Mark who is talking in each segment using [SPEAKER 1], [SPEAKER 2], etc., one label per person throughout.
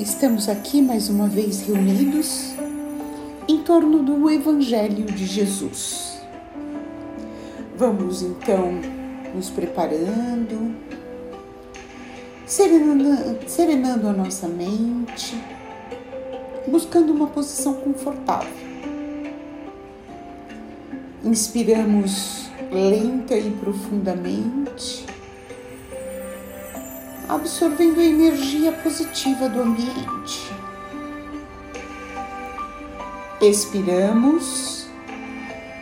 [SPEAKER 1] estamos aqui mais uma vez reunidos em torno do Evangelho de Jesus. Vamos então nos preparando, serenando, serenando a nossa mente, buscando uma posição confortável. Inspiramos lenta e profundamente absorvendo a energia positiva do ambiente. Expiramos,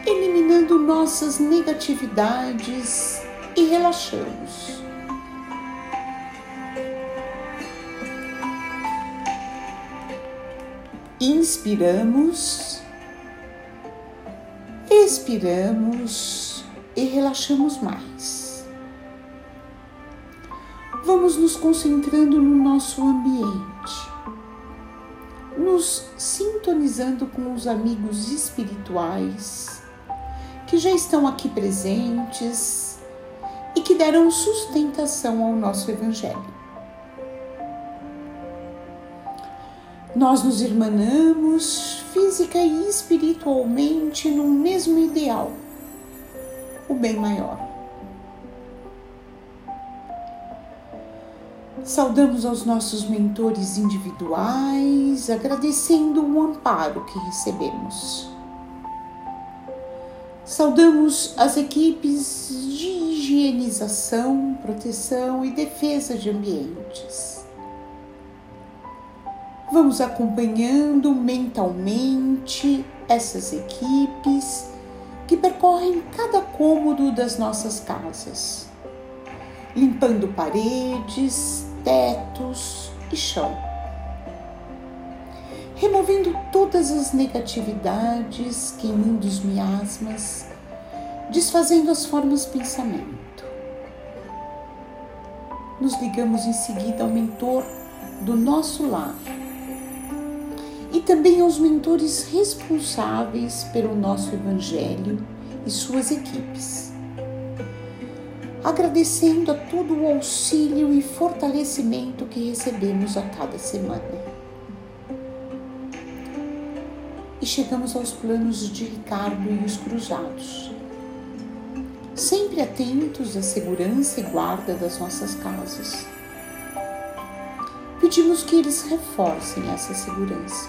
[SPEAKER 1] eliminando nossas negatividades e relaxamos. Inspiramos, expiramos e relaxamos mais vamos nos concentrando no nosso ambiente, nos sintonizando com os amigos espirituais que já estão aqui presentes e que deram sustentação ao nosso Evangelho. Nós nos irmanamos física e espiritualmente no mesmo ideal, o bem maior. Saudamos aos nossos mentores individuais, agradecendo o amparo que recebemos. Saudamos as equipes de higienização, proteção e defesa de ambientes. Vamos acompanhando mentalmente essas equipes que percorrem cada cômodo das nossas casas, limpando paredes, tetos e chão. Removendo todas as negatividades, queimando os miasmas, desfazendo as formas pensamento. Nos ligamos em seguida ao mentor do nosso lar e também aos mentores responsáveis pelo nosso Evangelho e suas equipes agradecendo a todo o auxílio e fortalecimento que recebemos a cada semana. E chegamos aos planos de Ricardo e os cruzados, sempre atentos à segurança e guarda das nossas casas. Pedimos que eles reforcem essa segurança.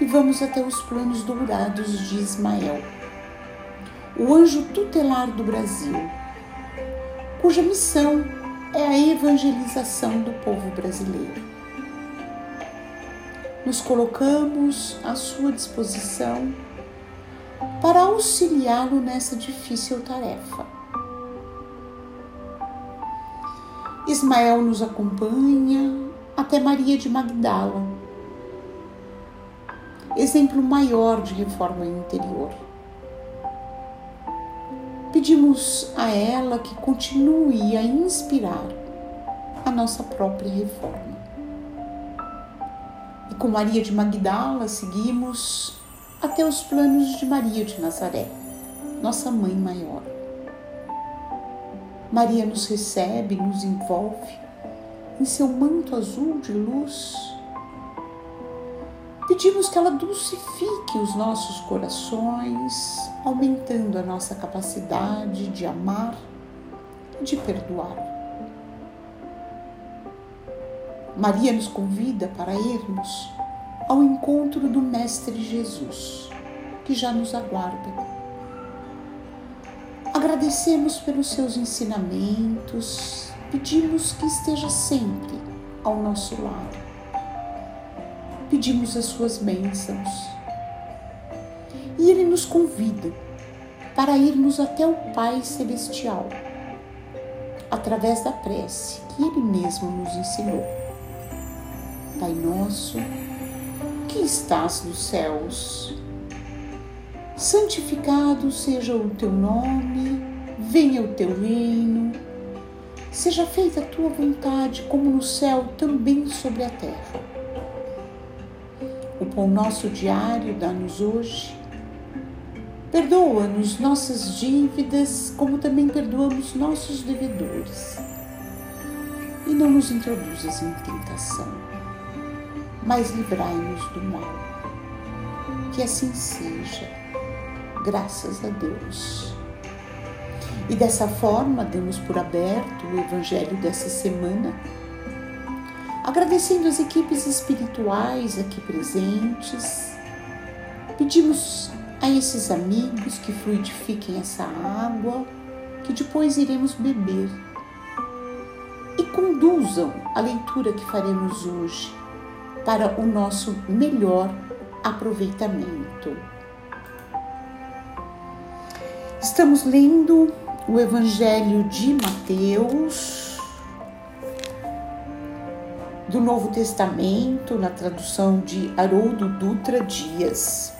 [SPEAKER 1] E vamos até os planos dourados de Ismael o anjo tutelar do Brasil, cuja missão é a evangelização do povo brasileiro. Nos colocamos à sua disposição para auxiliá-lo nessa difícil tarefa. Ismael nos acompanha até Maria de Magdala, exemplo maior de reforma interior pedimos a ela que continue a inspirar a nossa própria reforma. E com Maria de Magdala seguimos até os planos de Maria de Nazaré, nossa mãe maior. Maria nos recebe, nos envolve em seu manto azul de luz Pedimos que ela dulcifique os nossos corações, aumentando a nossa capacidade de amar e de perdoar. Maria nos convida para irmos ao encontro do Mestre Jesus, que já nos aguarda. Agradecemos pelos seus ensinamentos, pedimos que esteja sempre ao nosso lado pedimos as suas bênçãos. E Ele nos convida para irmos até o Pai Celestial, através da prece que Ele mesmo nos ensinou. Pai nosso, que estás nos céus, santificado seja o teu nome, venha o teu reino, seja feita a tua vontade, como no céu, também sobre a terra. O pão nosso diário dá-nos hoje. Perdoa-nos nossas dívidas, como também perdoamos nossos devedores. e não nos introduzas em tentação, mas livrai-nos do mal. Que assim seja, graças a Deus. E dessa forma, demos por aberto o Evangelho dessa semana, agradecendo as equipes espirituais aqui presentes. Pedimos a esses amigos que fluidifiquem essa água, que depois iremos beber e conduzam a leitura que faremos hoje para o nosso melhor aproveitamento. Estamos lendo o Evangelho de Mateus, do Novo Testamento, na tradução de Haroldo Dutra Dias.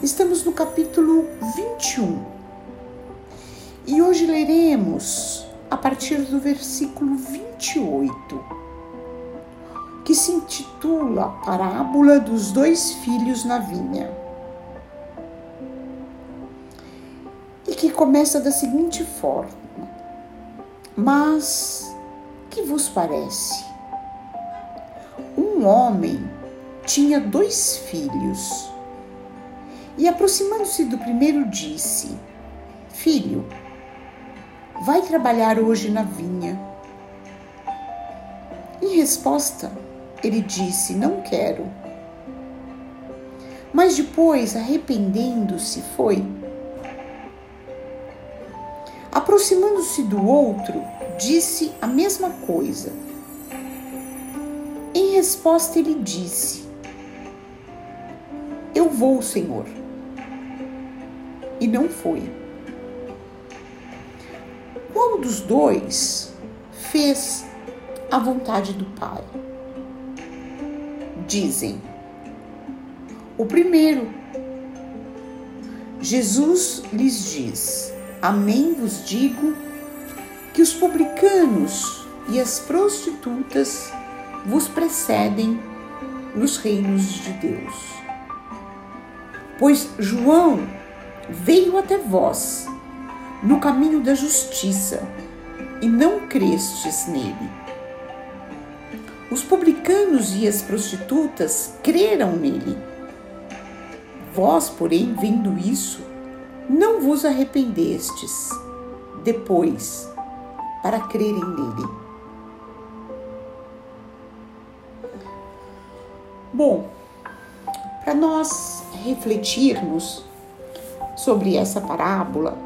[SPEAKER 1] Estamos no capítulo 21 e hoje leremos a partir do versículo 28, que se intitula Parábola dos Dois Filhos na Vinha. E que começa da seguinte forma: Mas que vos parece? Um homem tinha dois filhos. E aproximando-se do primeiro, disse: Filho, Vai trabalhar hoje na vinha. Em resposta, ele disse: Não quero. Mas depois, arrependendo-se, foi. Aproximando-se do outro, disse a mesma coisa. Em resposta, ele disse: Eu vou, Senhor. E não foi qual dos dois fez a vontade do Pai? Dizem. O primeiro. Jesus lhes diz: Amém vos digo que os publicanos e as prostitutas vos precedem nos reinos de Deus. Pois João veio até vós no caminho da justiça e não crestes nele. Os publicanos e as prostitutas creram nele. Vós, porém, vendo isso, não vos arrependestes depois para crerem nele. Bom, para nós refletirmos sobre essa parábola,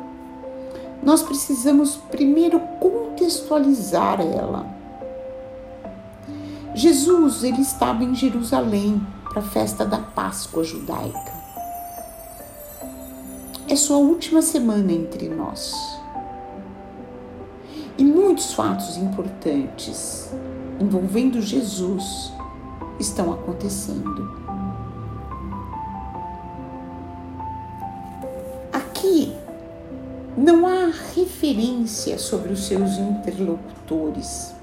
[SPEAKER 1] nós precisamos primeiro contextualizar ela. Jesus ele estava em Jerusalém para a festa da Páscoa judaica. É sua última semana entre nós. E muitos fatos importantes envolvendo Jesus estão acontecendo. Aqui não há referência sobre os seus interlocutores.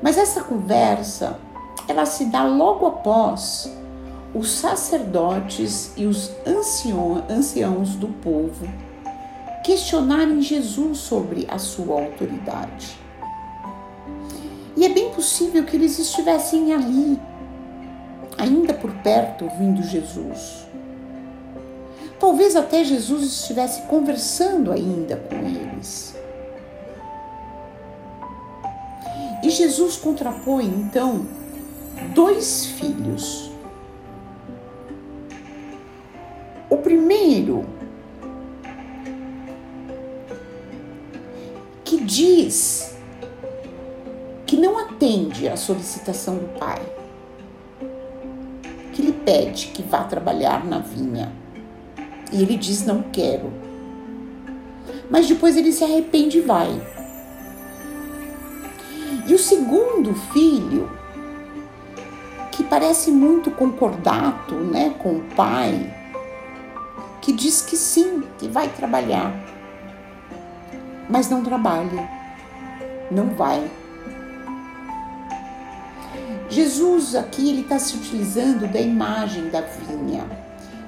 [SPEAKER 1] Mas essa conversa, ela se dá logo após os sacerdotes e os anciãos do povo questionarem Jesus sobre a sua autoridade. E é bem possível que eles estivessem ali, ainda por perto, ouvindo Jesus. Talvez até Jesus estivesse conversando ainda com eles. E Jesus contrapõe então dois filhos. O primeiro, que diz que não atende à solicitação do pai, que lhe pede que vá trabalhar na vinha e ele diz: Não quero. Mas depois ele se arrepende e vai. E o segundo filho, que parece muito concordato né, com o pai, que diz que sim, que vai trabalhar, mas não trabalha, não vai. Jesus aqui ele está se utilizando da imagem da vinha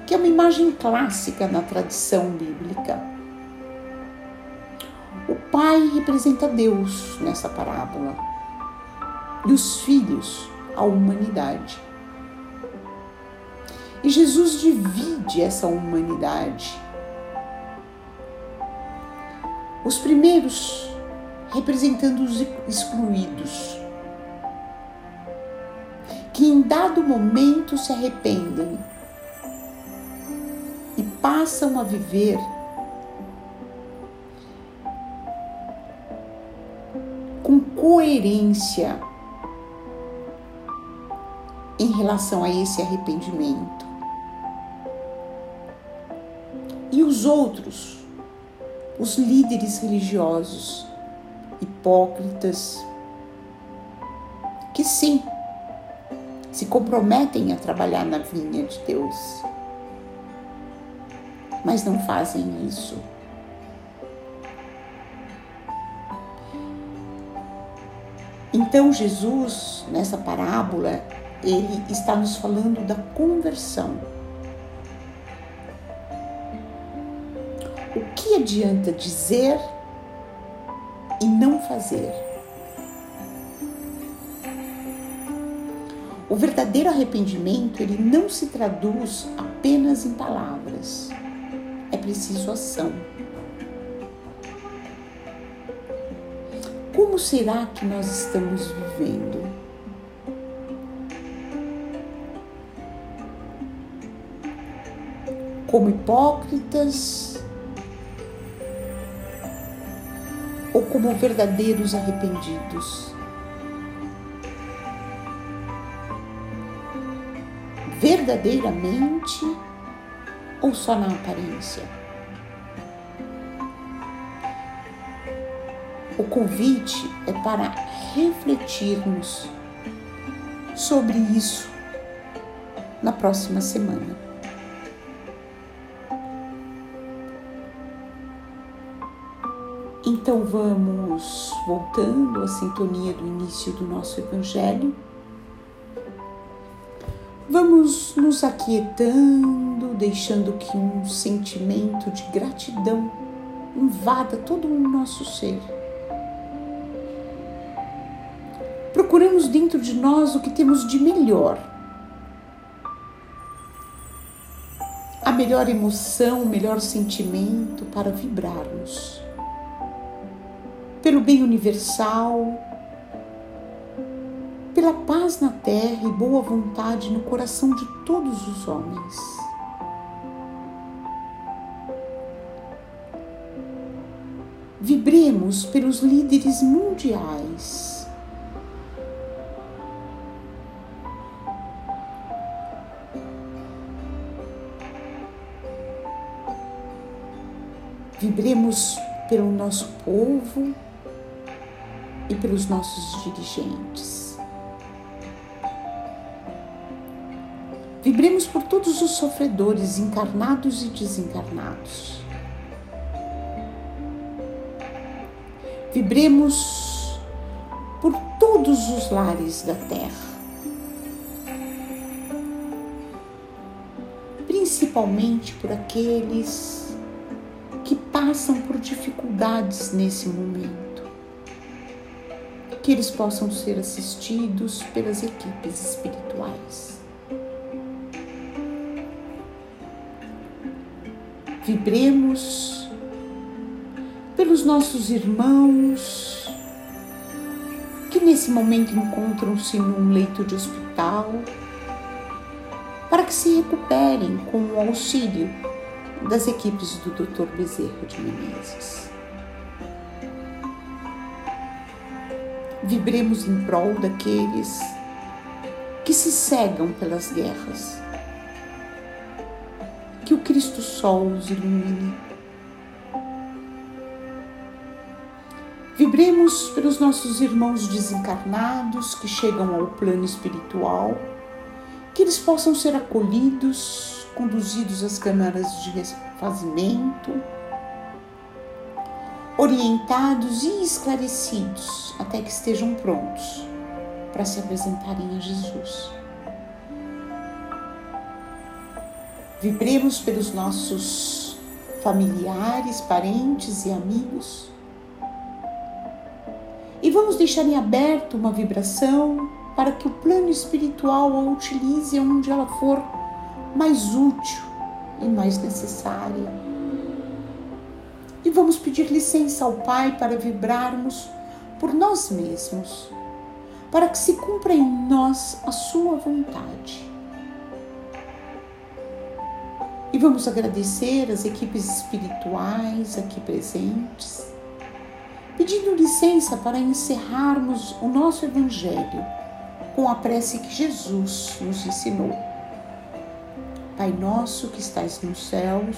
[SPEAKER 1] que é uma imagem clássica na tradição bíblica. O pai representa Deus nessa parábola e os filhos a humanidade. E Jesus divide essa humanidade. Os primeiros representando os excluídos, que em dado momento se arrependem e passam a viver com coerência em relação a esse arrependimento. E os outros, os líderes religiosos, hipócritas, que sim, se comprometem a trabalhar na vinha de Deus, mas não fazem isso. Então Jesus, nessa parábola, ele está nos falando da conversão. Adianta dizer e não fazer? O verdadeiro arrependimento, ele não se traduz apenas em palavras. É preciso ação. Como será que nós estamos vivendo? Como hipócritas ou como verdadeiros arrependidos? verdadeiramente ou só na aparência? O convite é para refletirmos sobre isso na próxima semana. Então vamos voltando à sintonia do início do nosso Evangelho Vamos nos aquietando, deixando que um sentimento de gratidão invada todo o nosso ser. Procuramos dentro de nós o que temos de melhor. A melhor emoção, o melhor sentimento para vibrarmos. Pelo bem universal, pela paz na terra e boa vontade no coração de todos os homens. Vibremos pelos líderes mundiais. Vibremos pelo nosso povo e pelos nossos dirigentes. Vibremos por todos os sofredores, encarnados e desencarnados. Vibremos por todos os lares da terra. Principalmente por aqueles que passam por dificuldades nesse momento. Que eles possam ser assistidos pelas equipes espirituais. vibremos pelos nossos irmãos que nesse momento encontram-se num leito de hospital, para que se recuperem com o auxílio das equipes do Dr. Bezerro de Menezes. Vibremos em prol daqueles que se cegam pelas guerras que o Cristo Sol os ilumine. Vibremos pelos nossos irmãos desencarnados que chegam ao plano espiritual, que eles possam ser acolhidos, conduzidos às câmaras de refazimento, orientados e esclarecidos até que estejam prontos para se apresentarem a Jesus. Vibremos pelos nossos familiares, parentes e amigos E vamos deixar em aberto uma vibração para que o plano espiritual a utilize onde ela for mais útil e mais necessária. E vamos pedir licença ao Pai para vibrarmos por nós mesmos, para que se cumpra em nós a Sua vontade. E vamos agradecer as equipes espirituais aqui presentes, pedindo licença para encerrarmos o nosso Evangelho com a prece que Jesus nos ensinou. Pai nosso que estais nos céus,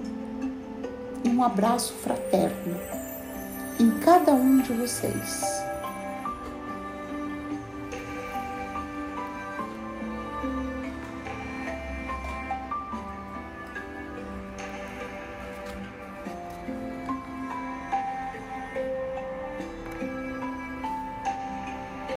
[SPEAKER 1] um abraço fraterno em cada um de vocês.